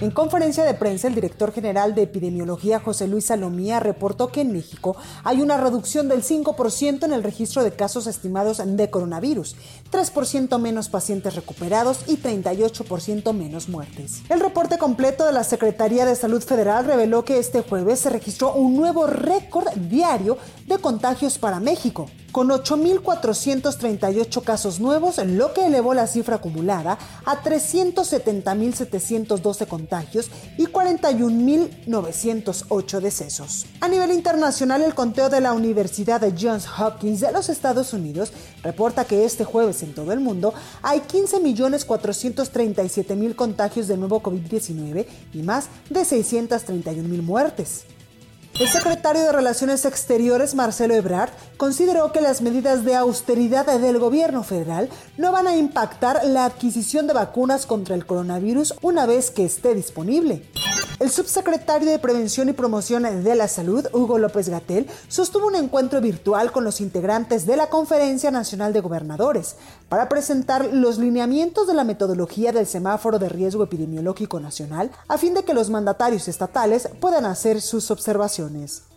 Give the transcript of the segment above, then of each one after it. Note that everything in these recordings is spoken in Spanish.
En conferencia de prensa, el director general de epidemiología, José Luis Salomía, reportó que en México hay una reducción del 5% en el registro de casos estimados de coronavirus, 3% menos pacientes recuperados y 38% menos muertes. El reporte completo de la Secretaría de Salud Federal reveló que este jueves se registró un nuevo récord diario de contagios para México con 8.438 casos nuevos, lo que elevó la cifra acumulada a 370.712 contagios y 41.908 decesos. A nivel internacional, el conteo de la Universidad de Johns Hopkins de los Estados Unidos reporta que este jueves en todo el mundo hay 15.437.000 contagios de nuevo COVID-19 y más de 631.000 muertes. El secretario de Relaciones Exteriores, Marcelo Ebrard, consideró que las medidas de austeridad del gobierno federal no van a impactar la adquisición de vacunas contra el coronavirus una vez que esté disponible. El subsecretario de Prevención y Promoción de la Salud, Hugo López Gatel, sostuvo un encuentro virtual con los integrantes de la Conferencia Nacional de Gobernadores para presentar los lineamientos de la metodología del semáforo de riesgo epidemiológico nacional a fin de que los mandatarios estatales puedan hacer sus observaciones.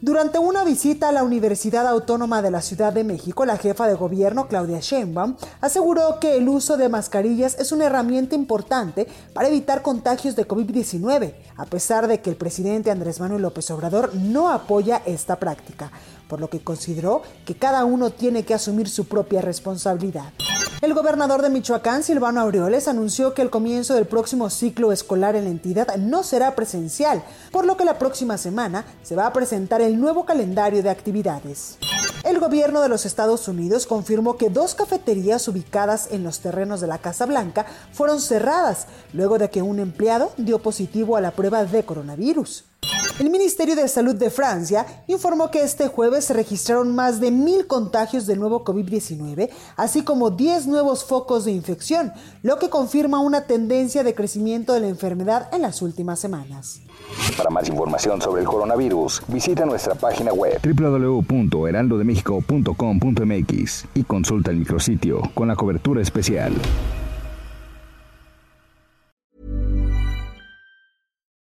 Durante una visita a la Universidad Autónoma de la Ciudad de México, la jefa de gobierno, Claudia Sheinbaum, aseguró que el uso de mascarillas es una herramienta importante para evitar contagios de COVID-19, a pesar de que el presidente Andrés Manuel López Obrador no apoya esta práctica, por lo que consideró que cada uno tiene que asumir su propia responsabilidad. El gobernador de Michoacán, Silvano Aureoles, anunció que el comienzo del próximo ciclo escolar en la entidad no será presencial, por lo que la próxima semana se va a presentar el nuevo calendario de actividades. El gobierno de los Estados Unidos confirmó que dos cafeterías ubicadas en los terrenos de la Casa Blanca fueron cerradas luego de que un empleado dio positivo a la prueba de coronavirus. El Ministerio de Salud de Francia informó que este jueves se registraron más de mil contagios del nuevo COVID-19, así como 10 nuevos focos de infección, lo que confirma una tendencia de crecimiento de la enfermedad en las últimas semanas. Para más información sobre el coronavirus, visita nuestra página web www.heraldodemexico.com.mx y consulta el micrositio con la cobertura especial.